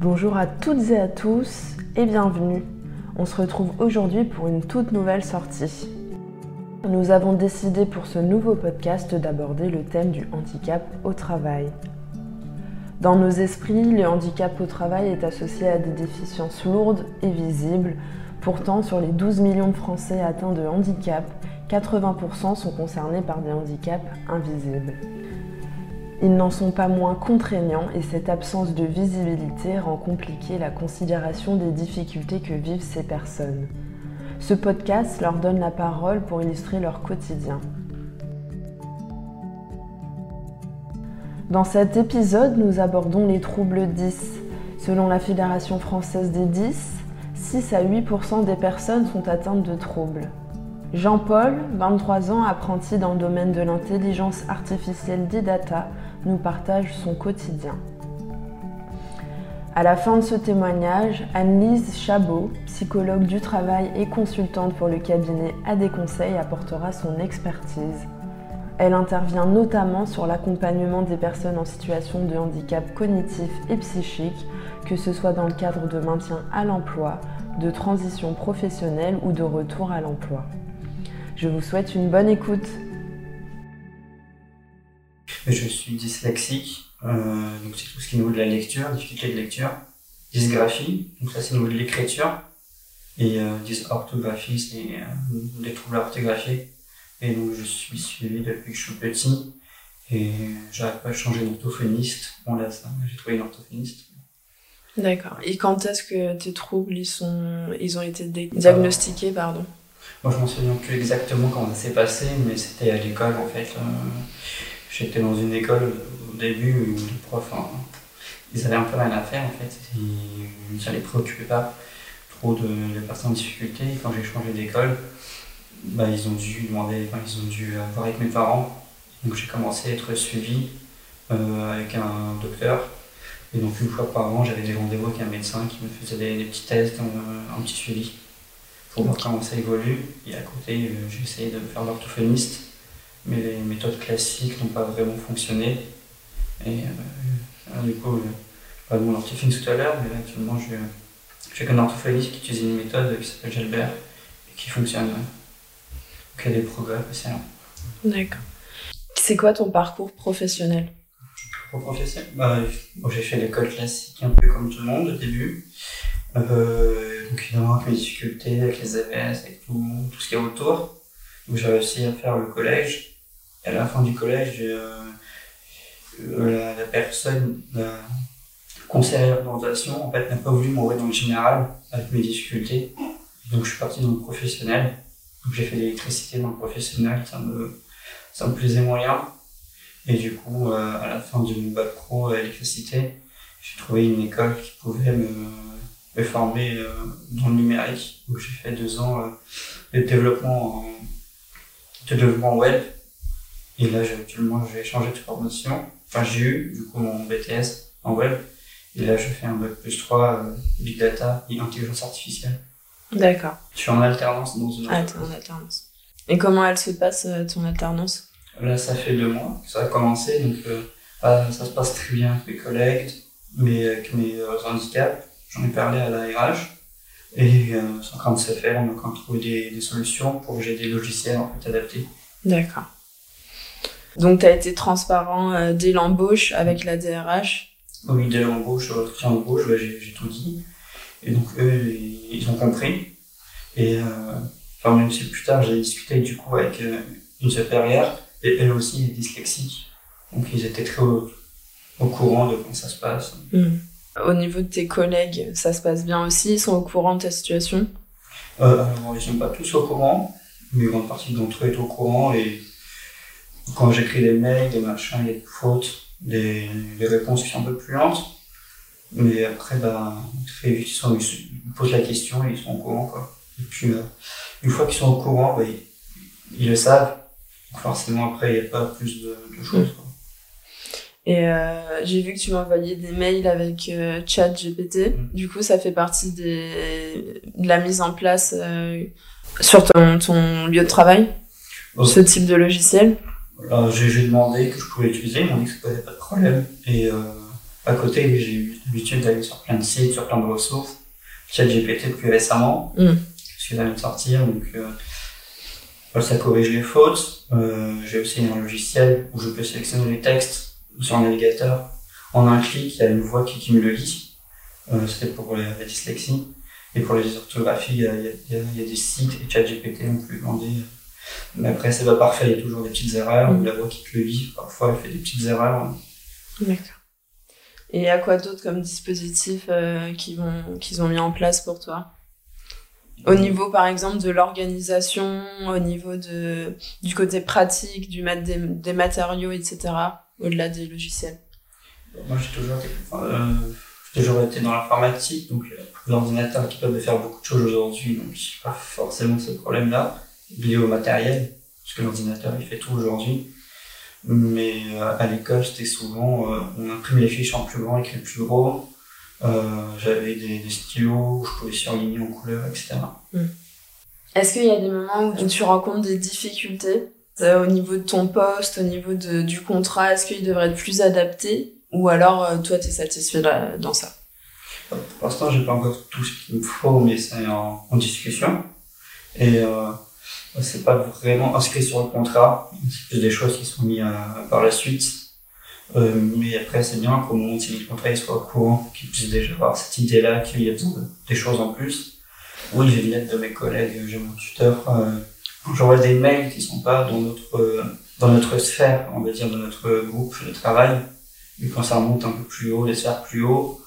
Bonjour à toutes et à tous et bienvenue. On se retrouve aujourd'hui pour une toute nouvelle sortie. Nous avons décidé pour ce nouveau podcast d'aborder le thème du handicap au travail. Dans nos esprits, le handicap au travail est associé à des déficiences lourdes et visibles. Pourtant, sur les 12 millions de Français atteints de handicap, 80% sont concernés par des handicaps invisibles. Ils n'en sont pas moins contraignants et cette absence de visibilité rend compliquée la considération des difficultés que vivent ces personnes. Ce podcast leur donne la parole pour illustrer leur quotidien. Dans cet épisode, nous abordons les troubles 10. Selon la Fédération française des 10, 6 à 8% des personnes sont atteintes de troubles. Jean-Paul, 23 ans, apprenti dans le domaine de l'intelligence artificielle des data, nous partage son quotidien. À la fin de ce témoignage, Anne-Lise Chabot, psychologue du travail et consultante pour le cabinet A des conseils, apportera son expertise. Elle intervient notamment sur l'accompagnement des personnes en situation de handicap cognitif et psychique, que ce soit dans le cadre de maintien à l'emploi, de transition professionnelle ou de retour à l'emploi. Je vous souhaite une bonne écoute. Je suis dyslexique, euh, donc c'est tout ce qui est au niveau de la lecture, difficulté de lecture. Dysgraphie, donc ça c'est au niveau de l'écriture. Et euh, dysorthographie, c'est euh, des troubles orthographiques. Et donc je suis suivi depuis que je suis petit. Et j'arrive pas à changer d'orthophoniste. Bon là, ça, j'ai trouvé une orthophoniste. D'accord. Et quand est-ce que tes troubles ils sont, ils ont été diagnostiqués, pardon? Moi, je m'en souviens plus exactement comment ça s'est passé, mais c'était à l'école en fait. J'étais dans une école au début où les profs, hein, ils avaient un peu rien à faire en fait. Ils, ça les préoccupait pas trop de, personnes en difficulté. Et quand j'ai changé d'école, bah, ils ont dû demander, ils ont dû voir avec mes parents. Donc j'ai commencé à être suivi euh, avec un docteur. Et donc une fois par an, j'avais des rendez-vous avec un médecin qui me faisait des, petits tests, un, petit suivi pour voir comment ça évolue. Et à côté, euh, j'ai essayé de faire l'orthophoniste mais les méthodes classiques n'ont pas vraiment fonctionné. Et euh, du coup, parle de mon orthophoniste tout à l'heure, mais là actuellement, je qu'un orthophoniste qui utilise une méthode qui s'appelle Gelbert et qui fonctionne. Y a des progrès là. D'accord. C'est quoi ton parcours professionnel? Parcours professionnel? Bah, J'ai fait l'école classique un peu comme tout le monde au début. Euh, donc évidemment avec mes difficultés, avec les AVS, avec tout, tout ce qui est autour. Donc j'ai réussi à faire le collège à la fin du collège, euh, la, personne, la conseillère d'orientation, en fait, n'a pas voulu m'envoyer dans le général avec mes difficultés. Donc, je suis parti dans le professionnel. J'ai fait l'électricité dans le professionnel. Ça me, ça me plaisait moyen. Et du coup, euh, à la fin de mon bac pro électricité, j'ai trouvé une école qui pouvait me, me former euh, dans le numérique. Donc, j'ai fait deux ans de développement, de développement web et là, actuellement, j'ai changé de formation. Enfin, j'ai eu, du coup, mon BTS en web. Et là, je fais un bac plus 3 euh, Big Data et Intelligence Artificielle. D'accord. Je suis en alternance dans une Ah, t'es en alternance. Et comment elle se passe, euh, ton alternance? Là, ça fait deux mois que ça a commencé. Donc, euh, ah, ça se passe très bien avec mes collègues, mais avec mes handicaps. J'en ai parlé à la RH. Et c'est en train de se faire. On a quand même trouvé des, des solutions pour que j'ai des logiciels en fait, adaptés. D'accord. Donc, tu as été transparent euh, dès l'embauche avec la DRH Oui, dès l'embauche, l'entretien d'embauche, j'ai tout dit. Et donc, eux, ils ont compris. Et euh, enfin, même si plus tard, j'ai discuté du coup avec euh, une supérieure, et elle aussi est dyslexique. Donc, ils étaient très au, courant de comment ça se passe. Hmm. Au niveau de tes collègues, ça se passe bien aussi? Ils sont au courant de ta situation? Euh, ils sont pas tous au courant, mais une grande partie d'entre eux est au courant et quand j'écris des mails, des machins, il y a des fautes, des, des réponses qui sont un peu plus lentes. Mais après, bah, ils, sont, ils posent la question et ils sont au courant, quoi. Et puis, euh, une fois qu'ils sont au courant, bah, ils, le savent. forcément, après, il n'y a pas plus de, de choses, quoi. Et euh, j'ai vu que tu m'envoyais des mails avec euh, ChatGPT. Mm. Du coup, ça fait partie des... de la mise en place euh, sur ton, ton lieu de travail, Oh. ce type de logiciel? J'ai demandé que je pouvais l'utiliser, ils m'ont dit que ça posait pas de problème. Et à côté, j'ai eu l'habitude d'aller sur plein de sites, sur plein de ressources. ChatGPT depuis récemment, Mm. parce qu'il vient de sortir, donc euh, voilà, ça corrige les fautes. Euh, j'ai aussi un logiciel où je peux sélectionner les textes sur un navigateur. En un clic, il y a une voix qui, qui me le lit. Euh, C'était pour la, la dyslexie. Et pour les orthographies, il y a, il y a- il y a- il y a des sites et ChatGPT, on peut demander. Mais après, c'est pas parfait, il y a toujours des petites erreurs, Mm. ou la voix qui te le lit, parfois elle fait des petites erreurs. D'accord. Et il y a quoi d'autre comme dispositif euh, qu'ils vont qu'ils ont mis en place pour toi? Au niveau, par exemple, de l'organisation, au niveau de, du côté pratique, du mat des, des matériaux, etc., au-delà des logiciels? Moi, j'ai toujours euh, toujours été dans l'informatique, donc euh, l'ordinateur qui peut faire beaucoup de choses aujourd'hui, donc j'ai pas forcément ce problème-là, lié au matériel, parce que l'ordinateur il fait tout aujourd'hui. Mais euh, à l'école, c'était souvent, euh, on imprime les fiches en plus grand, écrit plus gros. Euh, J'avais des, des stylos, où je pouvais surligner en couleur, etc. Est-ce qu'il y a des moments où tu rencontres des difficultés euh, au niveau de ton poste, au niveau de, du contrat Est-ce qu'il devrait être plus adapté Ou alors, euh, toi, tu es satisfait là- dans ça? Pour l'instant, j'ai pas encore tout ce qu'il me faut, mais c'est en, en discussion. Et euh, c'est pas vraiment inscrit sur le contrat. C'est plus des choses qui sont mises à- par la suite. Euh, mais après, c'est bien qu'au moment où il le contrat, il soit au courant, qu'il puisse déjà avoir cette idée-là, qu'il y a des choses en plus. Oui, j'ai une lettre de mes collègues, j'ai mon tuteur. Euh, J'envoie des mails qui sont pas dans notre, euh, dans notre sphère, on va dire, de notre groupe de travail. Mais quand ça remonte un peu plus haut, les sphères plus haut,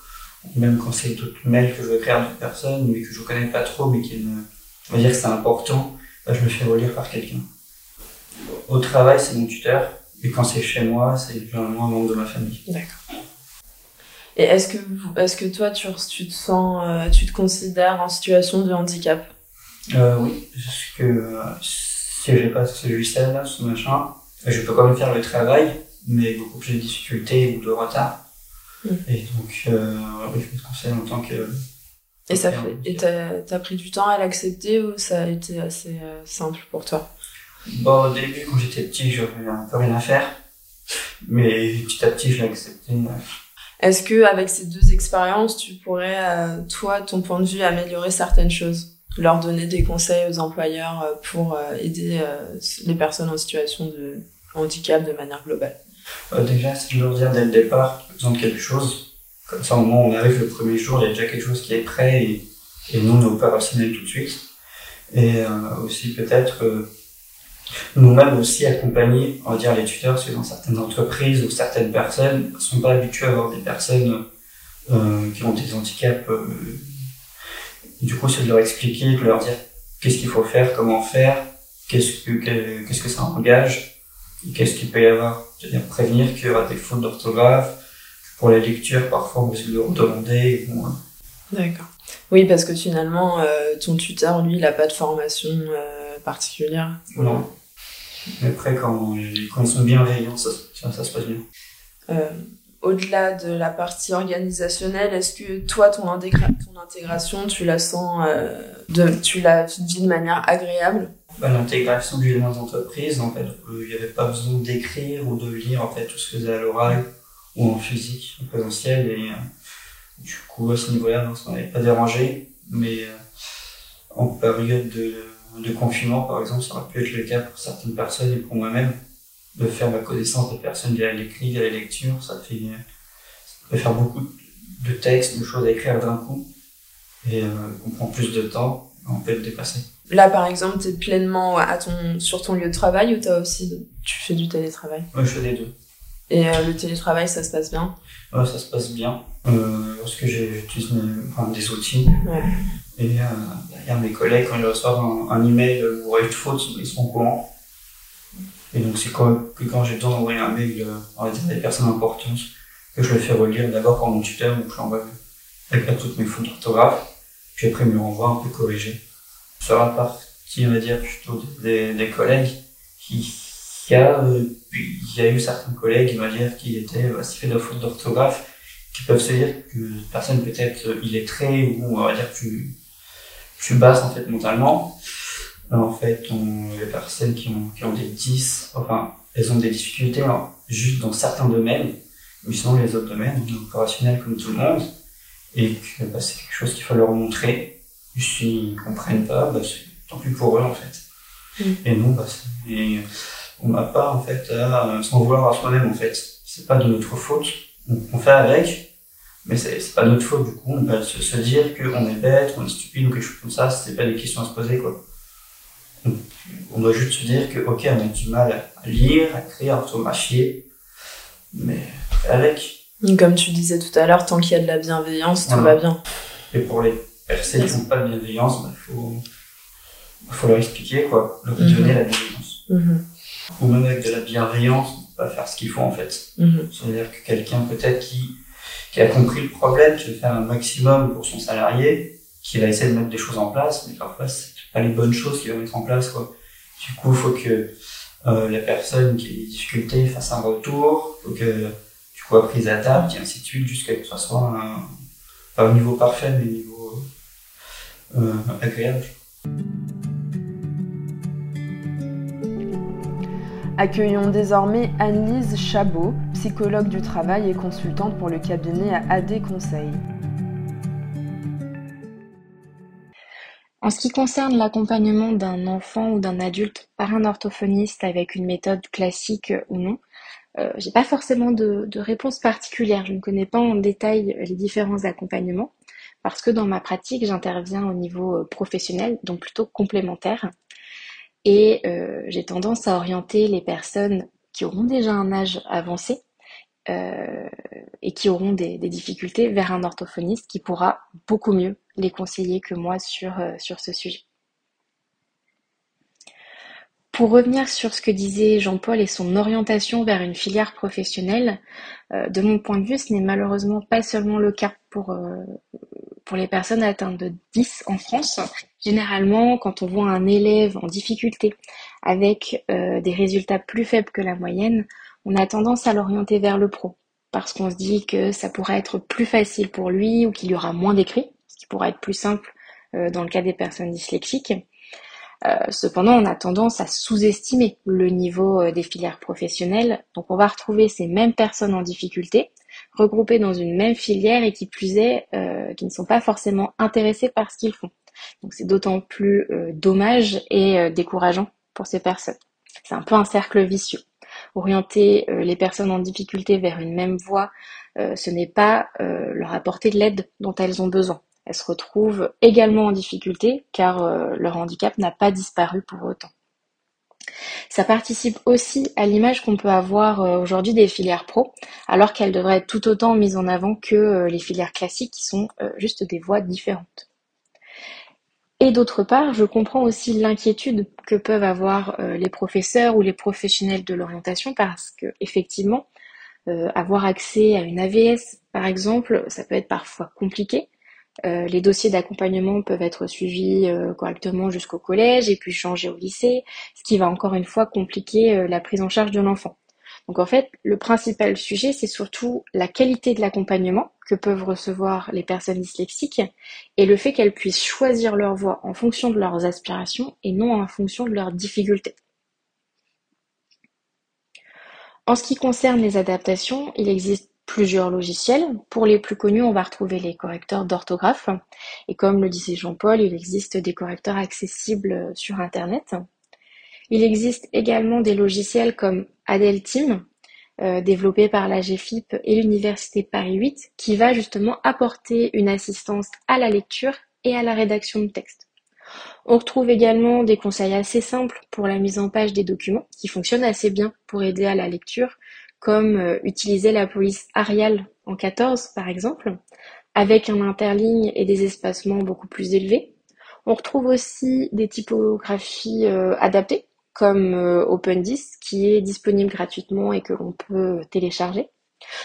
même quand c'est d'autres mails que je veux écrire à d'autres personnes, mais que je connais pas trop, mais qui me, on va dire que c'est important, bah, je me fais relire par quelqu'un. Au travail, c'est mon tuteur, et quand c'est chez moi, c'est généralement un membre de ma famille. D'accord. Et est-ce que, est-ce que toi, tu, tu te sens, euh, tu te considères en situation de handicap? Euh, oui, parce que euh, si j'ai pas ce logiciel-là, ce machin, je peux quand même faire le travail, mais beaucoup plus de difficultés ou de retard. Mm. Et donc, oui, je me conseille en tant que Et ça fait, et t'as, pris du temps à l'accepter ou ça a été assez euh, simple pour toi? Bon, au début, quand j'étais petit, j'avais un peu rien à faire. Mais petit à petit, je l'ai accepté. Est-ce que avec ces deux expériences, tu pourrais, euh, toi, ton point de vue, améliorer certaines choses? Leur donner des conseils aux employeurs euh, pour aider les personnes en situation de handicap de manière globale? Déjà, c'est de leur dire dès le départ besoin de quelque chose. Comme ça, au moment où on arrive le premier jour, il y a déjà quelque chose qui est prêt et, et nous, on est opérationnel tout de suite. Et euh, aussi, peut-être, euh, nous-mêmes aussi accompagner, on va dire, les tuteurs, parce que dans certaines entreprises ou certaines personnes ne sont pas habituées à avoir des personnes euh, qui ont des handicaps. euh, du coup, c'est de leur expliquer, de leur dire qu'est-ce qu'il faut faire, comment faire, qu'est-ce que, que- qu'est-ce que ça engage, qu'est-ce qu'il peut y avoir. C'est-à-dire prévenir qu'il y aura des fautes d'orthographe. Pour la lecture, parfois, on risque de le redemander. Bon, hein. D'accord. Oui, parce que finalement, euh, ton tuteur, lui, il n'a pas de formation euh, particulière. non. Mais après, quand, quand ils sont bienveillants, ça, ça, ça se passe bien. Euh, au-delà de la partie organisationnelle, est-ce que toi, ton, intégra- ton intégration, tu la sens, de, tu la vis de manière agréable? Bah, L'intégration du élément d'entreprise, en fait, il n'y avait pas besoin d'écrire ou de lire, en fait, tout se faisait à l'oral ou en physique, en présentiel. Et euh, du coup, à ce niveau-là, non, ça m'avait pas dérangé. Mais euh, en période de, de confinement, par exemple, ça aurait pu être le cas pour certaines personnes et pour moi-même, de faire la connaissance des personnes via l'écrit, via la lecture. Ça fait, ça peut faire beaucoup de textes, de choses à écrire d'un coup. Et euh, on prend plus de temps, on peut le dépasser. Là, par exemple, tu es pleinement à ton, sur ton lieu de travail ou t'as aussi, tu fais du télétravail? Moi, je fais les deux. Et euh, le télétravail, ça se passe bien? Ouais, ça se passe bien. Euh, parce que j'utilise enfin, des outils. Ouais. Et euh, derrière mes collègues, quand ils reçoivent un, un email ou une faute, ils sont au courant. Et donc, c'est quand, que quand j'ai besoin d'envoyer un mail, euh, on va dire à des personnes importantes, que je le fais relire d'abord par mon tuteur, donc je l'envoie avec toutes mes fautes d'orthographe. Puis après, il me le renvoie un peu corrigé. Sur la partie, on va dire, plutôt des, des collègues qui, cas, euh, il y a eu certains collègues, dire, qui étaient bah, fait de fautes d'orthographe, qui peuvent se dire que personne peut-être euh, illettrée ou on va dire plus, plus basse en fait mentalement. en fait, on, les personnes qui ont, qui ont des 10, enfin, elles ont des difficultés hein, juste dans certains domaines, mais sinon les autres domaines, on est opérationnels comme tout le monde, et que bah, c'est quelque chose qu'il faut leur montrer. S'ils ne comprennent pas, bah, c'est tant pis pour eux en fait. Mm. Et nous, bah, on n'a pas en fait à s'en vouloir à soi-même en fait. C'est pas de notre faute. On, fait avec, mais c'est pas notre faute du coup. On peut se, se dire qu'on est bête, qu'on est stupide ou quelque chose comme ça, c'est pas des questions à se poser quoi. On, doit juste se dire que ok, on a du mal à lire, à écrire, à orthographier, mais avec. Comme tu disais tout à l'heure, tant qu'il y a de la bienveillance, tout va bien. Et pour les personnes qui n'ont pas de bienveillance, il bah, faut, faut leur expliquer, quoi, leur mhm. donner la bienveillance. Mhm. Ou même avec de la bienveillance, on peut pas faire ce qu'il faut en fait. Mhm. C'est-à-dire que quelqu'un peut-être qui, qui a compris le problème, qui veut faire un maximum pour son salarié, qui va essayer de mettre des choses en place, mais parfois c'est pas les bonnes choses qu'il va mettre en place, quoi. Du coup, il faut que euh, la personne qui a des difficultés fasse un retour, faut que tu sois prise à table, et ainsi de suite, jusqu'à ce que ce soit un, pas au niveau parfait, mais au niveau euh, agréable. Accueillons désormais Anne-Lise Chabot, psychologue du travail et consultante pour le cabinet à AD Conseil. En ce qui concerne l'accompagnement d'un enfant ou d'un adulte par un orthophoniste avec une méthode classique ou non, euh, j'ai pas forcément de, de, réponse particulière. Je ne connais pas en détail les différents accompagnements parce que dans ma pratique, j'interviens au niveau professionnel, donc plutôt complémentaire. Et euh, j'ai tendance à orienter les personnes qui auront déjà un âge avancé euh, et qui auront des, difficultés vers un orthophoniste qui pourra beaucoup mieux les conseiller que moi sur, euh, sur ce sujet. Pour revenir sur ce que disait Jean-Paul et son orientation vers une filière professionnelle, de mon point de vue, ce n'est malheureusement pas seulement le cas pour, pour les personnes atteintes de 10 en France. Généralement, quand on voit un élève en difficulté avec euh, des résultats plus faibles que la moyenne, on a tendance à l'orienter vers le pro parce qu'on se dit que ça pourrait être plus facile pour lui ou qu'il y aura moins d'écrits, ce qui pourrait être plus simple euh, dans le cas des personnes dyslexiques. Euh, cependant, on a tendance à sous-estimer le niveau des filières professionnelles. Donc, on va retrouver ces mêmes personnes en difficulté regroupés dans une même filière et qui plus est, euh, qui ne sont pas forcément intéressés par ce qu'ils font. Donc c'est d'autant plus euh, dommage et euh, décourageant pour ces personnes. C'est un peu un cercle vicieux. Orienter les personnes en difficulté vers une même voie, ce n'est pas leur apporter de l'aide dont elles ont besoin. Elles se retrouvent également en difficulté car leur handicap n'a pas disparu pour autant. Ça participe aussi à l'image qu'on peut avoir euh, aujourd'hui des filières pro, alors qu'elles devraient être tout autant mises en avant que euh, les filières classiques qui sont euh, juste des voies différentes. Et d'autre part, je comprends aussi l'inquiétude que peuvent avoir les professeurs ou les professionnels de l'orientation parce que effectivement, avoir accès à une AVS, par exemple, ça peut être parfois compliqué. Euh, les dossiers d'accompagnement peuvent être suivis euh, correctement jusqu'au collège et puis changer au lycée, ce qui va encore une fois compliquer euh, la prise en charge de l'enfant. Donc en fait, le principal sujet, c'est surtout la qualité de l'accompagnement que peuvent recevoir les personnes dyslexiques et le fait qu'elles puissent choisir leur voie en fonction de leurs aspirations et non en fonction de leurs difficultés. En ce qui concerne les adaptations, il existe plusieurs logiciels. Pour les plus connus, on va retrouver les correcteurs d'orthographe. Et comme le disait Jean-Paul, il existe des correcteurs accessibles sur Internet. Il existe également des logiciels comme Adelteam, euh, développé par la GFIP et l'Université Paris 8, qui va justement apporter une assistance à la lecture et à la rédaction de texte. On retrouve également des conseils assez simples pour la mise en page des documents, qui fonctionnent assez bien pour aider à la lecture, comme euh, utiliser la police Arial en 14 par exemple, avec un interligne et des espacements beaucoup plus élevés. On retrouve aussi des typographies euh, adaptées, comme euh, OpenDis, qui est disponible gratuitement et que l'on peut télécharger.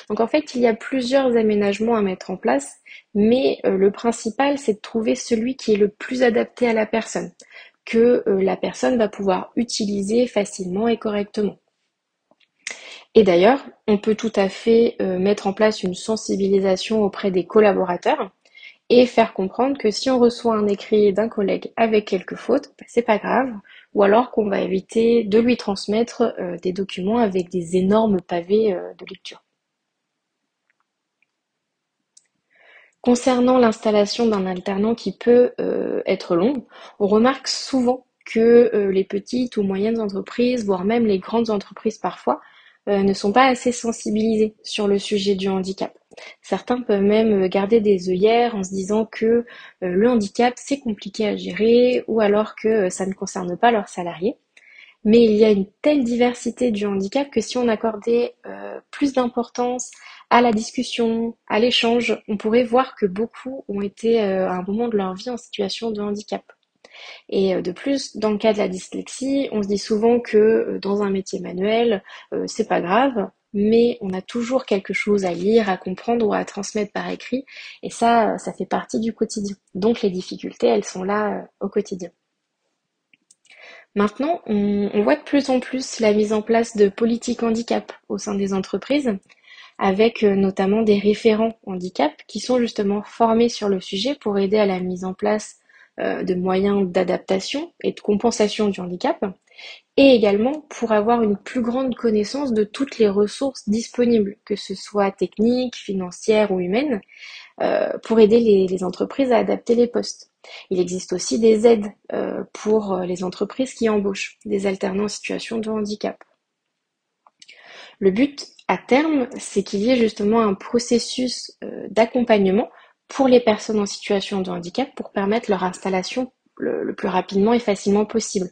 Donc en fait, il y a plusieurs aménagements à mettre en place, mais le principal, c'est de trouver celui qui est le plus adapté à la personne, que la personne va pouvoir utiliser facilement et correctement. Et d'ailleurs, on peut tout à fait euh, mettre en place une sensibilisation auprès des collaborateurs et faire comprendre que si on reçoit un écrit d'un collègue avec quelques fautes, bah, c'est pas grave, ou alors qu'on va éviter de lui transmettre euh, des documents avec des énormes pavés euh, de lecture. Concernant l'installation d'un alternant qui peut être long, on remarque souvent que les petites ou moyennes entreprises, voire même les grandes entreprises parfois, ne sont pas assez sensibilisés sur le sujet du handicap. Certains peuvent même garder des œillères en se disant que euh, le handicap c'est compliqué à gérer ou alors que euh, ça ne concerne pas leurs salariés. Mais il y a une telle diversité du handicap que si on accordait plus d'importance à la discussion, à l'échange, on pourrait voir que beaucoup ont été à un moment de leur vie en situation de handicap. Et euh, de plus, dans le cas de la dyslexie, on se dit souvent que euh, dans un métier manuel, euh, c'est pas grave, mais on a toujours quelque chose à lire, à comprendre ou à transmettre par écrit, et ça, ça fait partie du quotidien. Donc les difficultés, elles sont là au quotidien. Maintenant, on, voit de plus en plus la mise en place de politiques handicap au sein des entreprises, avec notamment des référents handicap qui sont justement formés sur le sujet pour aider à la mise en place de moyens d'adaptation et de compensation du handicap, et également pour avoir une plus grande connaissance de toutes les ressources disponibles, que ce soit techniques, financières ou humaines, euh, pour aider les, entreprises à adapter les postes. Il existe aussi des aides euh, pour les entreprises qui embauchent des alternants en situation de handicap. Le but à terme, c'est qu'il y ait justement un processus d'accompagnement pour les personnes en situation de handicap pour permettre leur installation le, plus rapidement et facilement possible.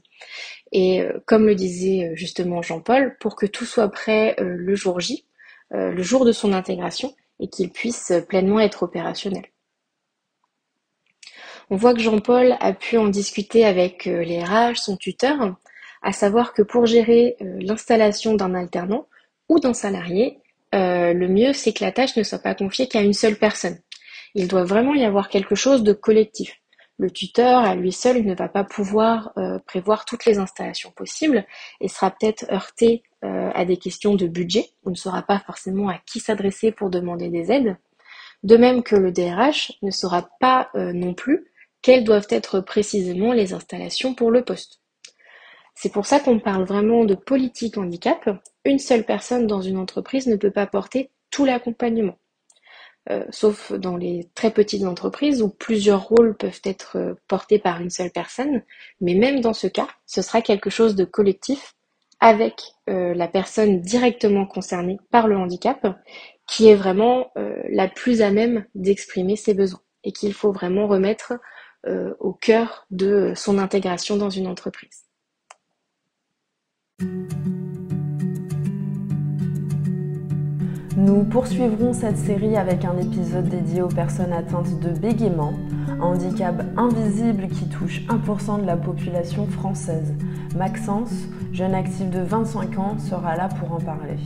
Et euh, comme le disait euh, justement Jean-Paul, pour que tout soit prêt euh, le jour J, le jour de son intégration, et qu'il puisse pleinement être opérationnel. On voit que Jean-Paul a pu en discuter avec les RH, son tuteur, à savoir que pour gérer l'installation d'un alternant ou d'un salarié, le mieux c'est que la tâche ne soit pas confiée qu'à une seule personne. Il doit vraiment y avoir quelque chose de collectif. Le tuteur, à lui seul, ne va pas pouvoir euh, prévoir toutes les installations possibles et sera peut-être heurté euh, à des questions de budget. On ne saura pas forcément à qui s'adresser pour demander des aides. De même que le DRH ne saura pas euh, non plus quelles doivent être précisément les installations pour le poste. C'est pour ça qu'on parle vraiment de politique handicap. Une seule personne dans une entreprise ne peut pas porter tout l'accompagnement. Euh, sauf dans les très petites entreprises où plusieurs rôles peuvent être euh, portés par une seule personne. Mais même dans ce cas, ce sera quelque chose de collectif avec euh, la personne directement concernée par le handicap qui est vraiment la plus à même d'exprimer ses besoins et qu'il faut vraiment remettre au cœur de son intégration dans une entreprise. Nous poursuivrons cette série avec un épisode dédié aux personnes atteintes de bégaiement, handicap invisible qui touche 1% de la population française. Maxence, jeune actif de 25 ans, sera là pour en parler.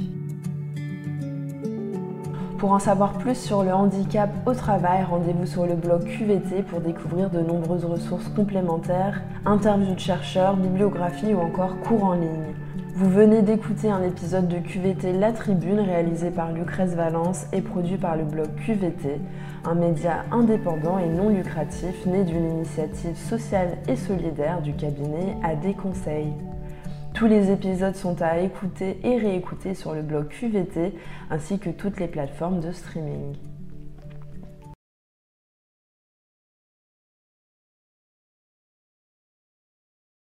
Pour en savoir plus sur le handicap au travail, rendez-vous sur le blog QVT pour découvrir de nombreuses ressources complémentaires, interviews de chercheurs, bibliographies ou encore cours en ligne. Vous venez d'écouter un épisode de QVT La Tribune réalisé par Lucrèce Valence et produit par le blog QVT, un média indépendant et non lucratif né d'une initiative sociale et solidaire du cabinet AD Conseil. Tous les épisodes sont à écouter et réécouter sur le blog QVT ainsi que toutes les plateformes de streaming.